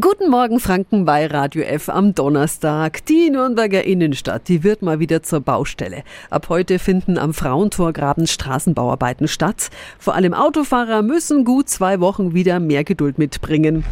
Guten Morgen Franken bei Radio F am Donnerstag. Die Nürnberger Innenstadt, die wird mal wieder zur Baustelle. Ab heute finden am Frauentorgraben Straßenbauarbeiten statt. Vor allem Autofahrer müssen gut zwei Wochen wieder mehr Geduld mitbringen.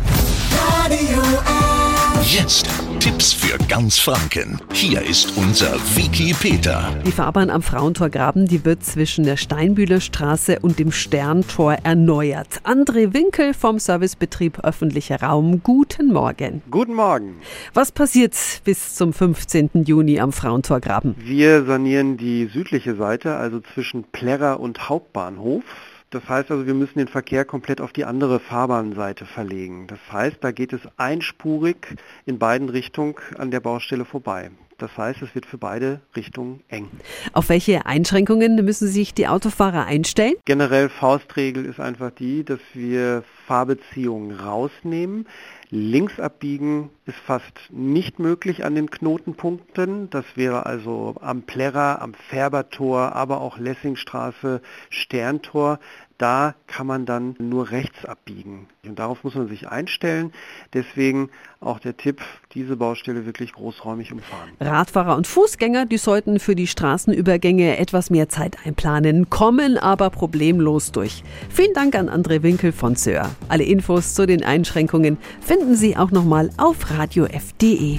Radio F. Jetzt Tipps für ganz Franken. Hier ist unser Wiki Peter. Die Fahrbahn am Frauentorgraben, die wird zwischen der Steinbühler Straße und dem Sterntor erneuert. André Winkel vom Servicebetrieb Öffentlicher Raum. Guten Morgen. Guten Morgen. Was passiert bis zum 15. Juni am Frauentorgraben? Wir sanieren die südliche Seite, also zwischen Plärrer und Hauptbahnhof. Das heißt also, wir müssen den Verkehr komplett auf die andere Fahrbahnseite verlegen. Das heißt, da geht es einspurig in beiden Richtungen an der Baustelle vorbei. Das heißt, es wird für beide Richtungen eng. Auf welche Einschränkungen müssen sich die Autofahrer einstellen? Generell Faustregel ist einfach die, dass wir Fahrbeziehungen rausnehmen. Links abbiegen ist fast nicht möglich an den Knotenpunkten. Das wäre also am Plärrer, am Färbertor, aber auch Lessingstraße, Sterntor. Da kann man dann nur rechts abbiegen. Und darauf muss man sich einstellen. Deswegen auch der Tipp, diese Baustelle wirklich großräumig umfahren. Radfahrer und Fußgänger, die sollten für die Straßenübergänge etwas mehr Zeit einplanen, kommen aber problemlos durch. Vielen Dank an André Winkel von Söhr. Alle Infos zu den Einschränkungen finden Sie auch nochmal auf radiof.de.